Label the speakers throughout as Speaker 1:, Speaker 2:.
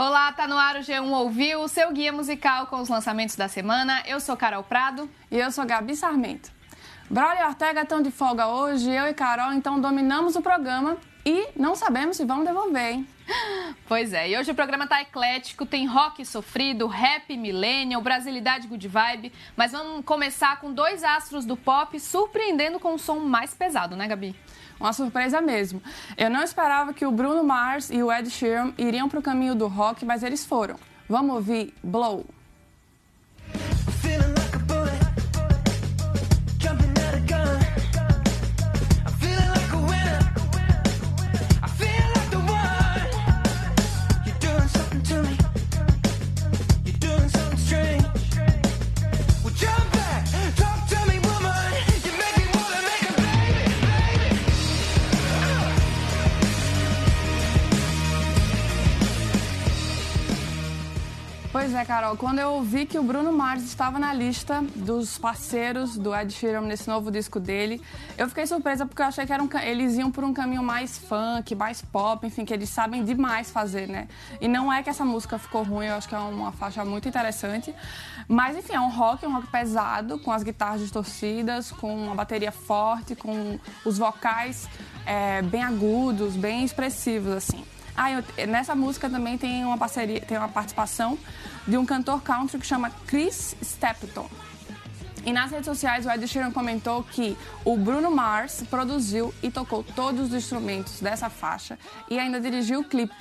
Speaker 1: Olá, tá no ar o G1 Ouviu, o seu guia musical com os lançamentos da semana. Eu sou Carol Prado.
Speaker 2: E eu sou Gabi Sarmento. Braulio e Ortega estão de folga hoje, eu e Carol então dominamos o programa e não sabemos se vamos devolver, hein?
Speaker 1: Pois é, e hoje o programa tá eclético, tem rock sofrido, rap millennial, brasilidade good vibe, mas vamos começar com dois astros do pop surpreendendo com um som mais pesado, né, Gabi?
Speaker 2: Uma surpresa mesmo. Eu não esperava que o Bruno Mars e o Ed Sheeran iriam para o caminho do rock, mas eles foram. Vamos ouvir Blow. Pois é, Carol. Quando eu ouvi que o Bruno Mars estava na lista dos parceiros do Ed Sheeran nesse novo disco dele, eu fiquei surpresa porque eu achei que um, eles iam por um caminho mais funk, mais pop, enfim, que eles sabem demais fazer, né? E não é que essa música ficou ruim, eu acho que é uma faixa muito interessante. Mas, enfim, é um rock, um rock pesado, com as guitarras distorcidas, com uma bateria forte, com os vocais é, bem agudos, bem expressivos, assim. Ah, eu, nessa música também tem uma parceria, tem uma participação de um cantor country que chama Chris Stapleton. E nas redes sociais o Ed Sheeran comentou que o Bruno Mars produziu e tocou todos os instrumentos dessa faixa e ainda dirigiu o clipe.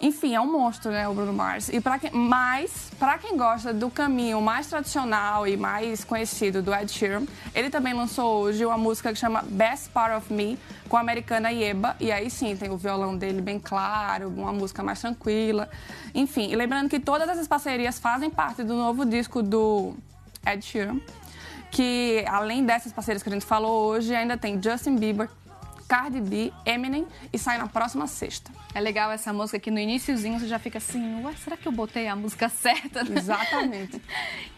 Speaker 2: Enfim, é um monstro, né, o Bruno Mars. E para quem, mas para quem gosta do caminho mais tradicional e mais conhecido do Ed Sheeran, ele também lançou hoje uma música que chama Best Part of Me com a americana Yeba, e aí sim tem o violão dele bem claro, uma música mais tranquila. Enfim, e lembrando que todas essas parcerias fazem parte do novo disco do Ed Sheeran, que além dessas parcerias que a gente falou hoje, ainda tem Justin Bieber, Cardi B, Eminem e sai na próxima sexta.
Speaker 1: É legal essa música que no iníciozinho você já fica assim, ué, será que eu botei a música certa?
Speaker 2: Exatamente.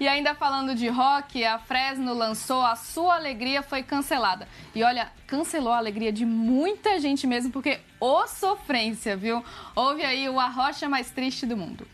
Speaker 1: e ainda falando de rock, a Fresno lançou A Sua Alegria Foi Cancelada. E olha, cancelou a alegria de muita gente mesmo, porque ô sofrência, viu? Houve aí o Arrocha Mais Triste do Mundo.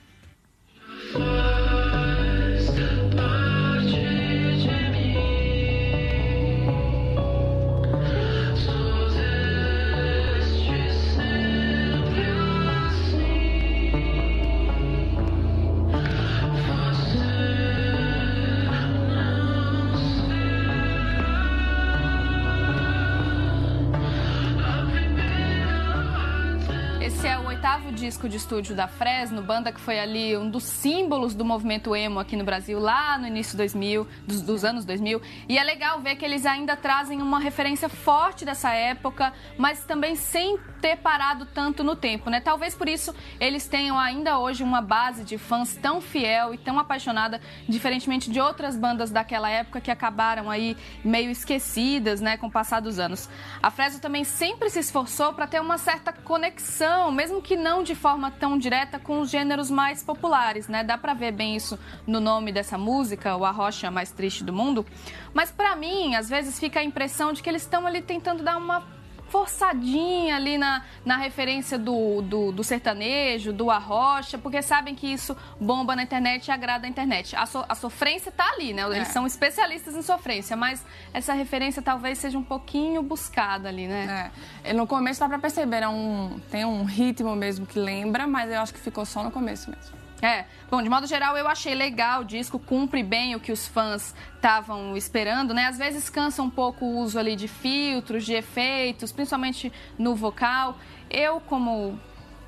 Speaker 1: Oitavo disco de estúdio da Fresno, banda que foi ali um dos símbolos do movimento emo aqui no Brasil, lá no início 2000, dos, dos anos 2000. E é legal ver que eles ainda trazem uma referência forte dessa época, mas também sem ter parado tanto no tempo, né? Talvez por isso eles tenham ainda hoje uma base de fãs tão fiel e tão apaixonada, diferentemente de outras bandas daquela época que acabaram aí meio esquecidas, né, com o passar dos anos. A Fresno também sempre se esforçou para ter uma certa conexão, mesmo que não de forma tão direta com os gêneros mais populares, né? Dá para ver bem isso no nome dessa música, o Arrocha Mais Triste do Mundo. Mas para mim, às vezes fica a impressão de que eles estão ali tentando dar uma forçadinha ali na, na referência do, do, do, sertanejo, do arrocha, porque sabem que isso bomba na internet e agrada a internet. A, so, a sofrência está ali, né? Eles é. são especialistas em sofrência, mas essa referência talvez seja um pouquinho buscada ali, né?
Speaker 2: É. No começo dá para perceber, é um, tem um ritmo mesmo que lembra, mas eu acho que ficou só no começo mesmo.
Speaker 1: É, bom, de modo geral eu achei legal o disco, cumpre bem o que os fãs estavam esperando, né? Às vezes cansa um pouco o uso ali de filtros, de efeitos, principalmente no vocal. Eu, como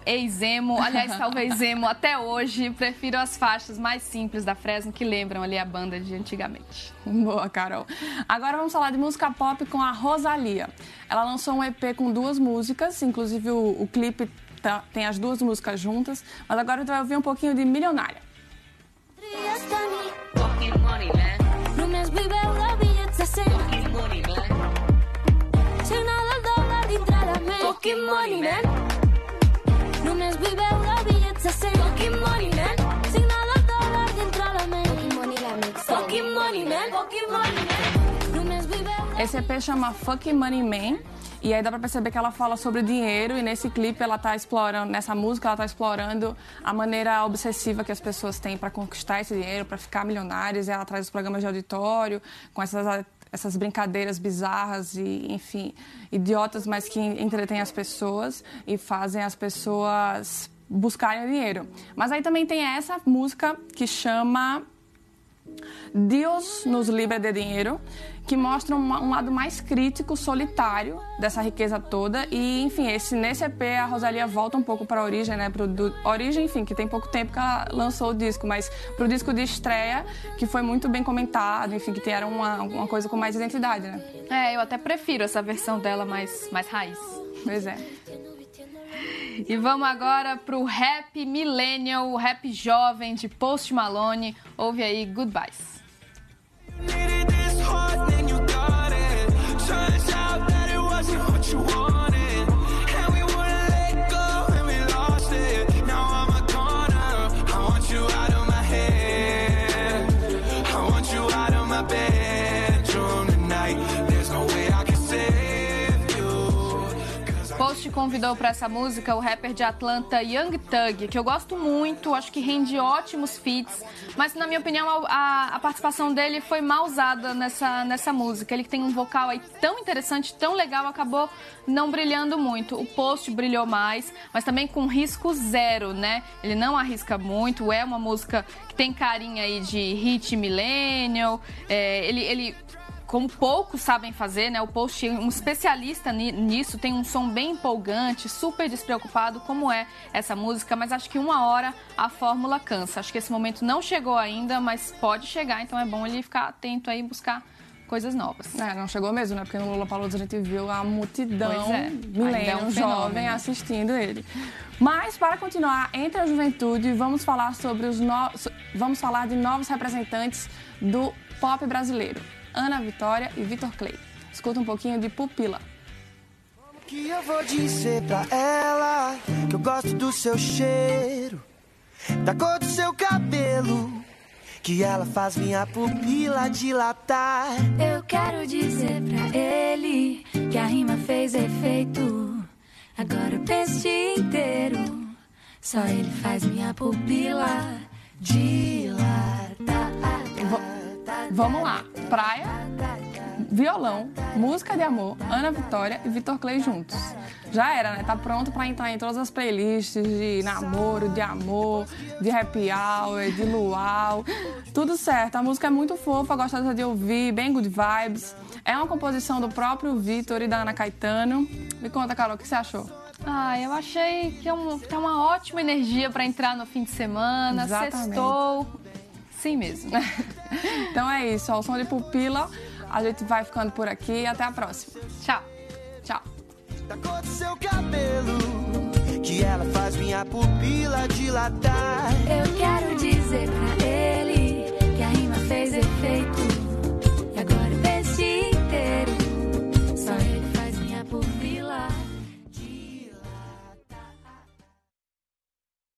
Speaker 1: ex-emo, aliás, talvez emo até hoje, prefiro as faixas mais simples da Fresno que lembram ali a banda de antigamente.
Speaker 2: Boa, Carol. Agora vamos falar de música pop com a Rosalia. Ela lançou um EP com duas músicas, inclusive o, o clipe tá, tem as duas músicas juntas, mas agora tu vai ouvir um pouquinho de Milionária. Esse EP chama Fucking Money Man E aí dá pra perceber que ela fala sobre dinheiro e nesse clipe ela tá explorando, nessa música ela tá explorando a maneira obsessiva que as pessoas têm para conquistar esse dinheiro, para ficar milionárias. E ela traz os programas de auditório com essas essas brincadeiras bizarras e, enfim, idiotas, mas que entretêm as pessoas e fazem as pessoas buscarem dinheiro. Mas aí também tem essa música que chama Deus nos livra de dinheiro, que mostra um, lado mais crítico, solitário dessa riqueza toda. E, enfim, esse, nesse EP a Rosalia volta um pouco para a origem, né? Pro, do, origem, enfim, que tem pouco tempo que ela lançou o disco, mas para o disco de estreia, que foi muito bem comentado, enfim, que era uma, uma coisa com mais identidade, né?
Speaker 1: É, eu até prefiro essa versão dela mais, mais raiz.
Speaker 2: Pois é.
Speaker 1: E vamos agora pro rap millennial, rap jovem de Post Malone. Ouve aí Goodbyes. Convidou para essa música o rapper de Atlanta Young Thug, que eu gosto muito, acho que rende ótimos feats, mas na minha opinião a, a, participação dele foi mal usada nessa, nessa música. Ele tem um vocal aí tão interessante, tão legal, acabou não brilhando muito. O Post brilhou mais, mas também com risco zero, né? Ele não arrisca muito, é uma música que tem carinha aí de hit millennial, é, ele, ele como poucos sabem fazer, né? O Post, um especialista nisso, tem um som bem empolgante, super despreocupado, como é essa música, mas acho que uma hora a fórmula cansa. Acho que esse momento não chegou ainda, mas pode chegar, então é bom ele ficar atento aí e buscar coisas novas.
Speaker 2: É, não chegou mesmo, né? Porque no Lula Palusa a gente viu a multidão é, milênio, é um jovem assistindo ele. Mas para continuar entre a juventude, vamos falar sobre os no... vamos falar de novos representantes do pop brasileiro. Ana Vitória e Vitor Clay. Escuta um pouquinho de Pupila.
Speaker 3: Que eu vou dizer pra ela que eu gosto do seu cheiro, da cor do seu cabelo, que ela faz minha pupila dilatar.
Speaker 4: Eu quero dizer pra ele que a rima fez efeito. Agora eu penso o dia inteiro, só ele faz minha pupila dilatar.
Speaker 2: Vamos lá. Praia, violão, música de amor, Ana Vitória e Vitor Clay juntos. Já era, né? Tá pronto para entrar em todas as playlists de namoro, de amor, de happy hour, de luau. Tudo certo. A música é muito fofa, gostosa de ouvir, bem good vibes. É uma composição do próprio Vitor e da Ana Caetano. Me conta, Carol, o que você achou?
Speaker 1: Ah, eu achei que é um, tem uma ótima energia para entrar no fim de semana. Exatamente. Sextou. Sim mesmo.
Speaker 2: Então é isso, ao o som de pupila. A gente vai ficando por aqui. e Até a próxima.
Speaker 1: Tchau.
Speaker 2: Tchau.
Speaker 3: Da cor do seu cabelo, que ela faz minha pupila dilatar.
Speaker 4: Eu quero dizer pra ele que a rima fez efeito.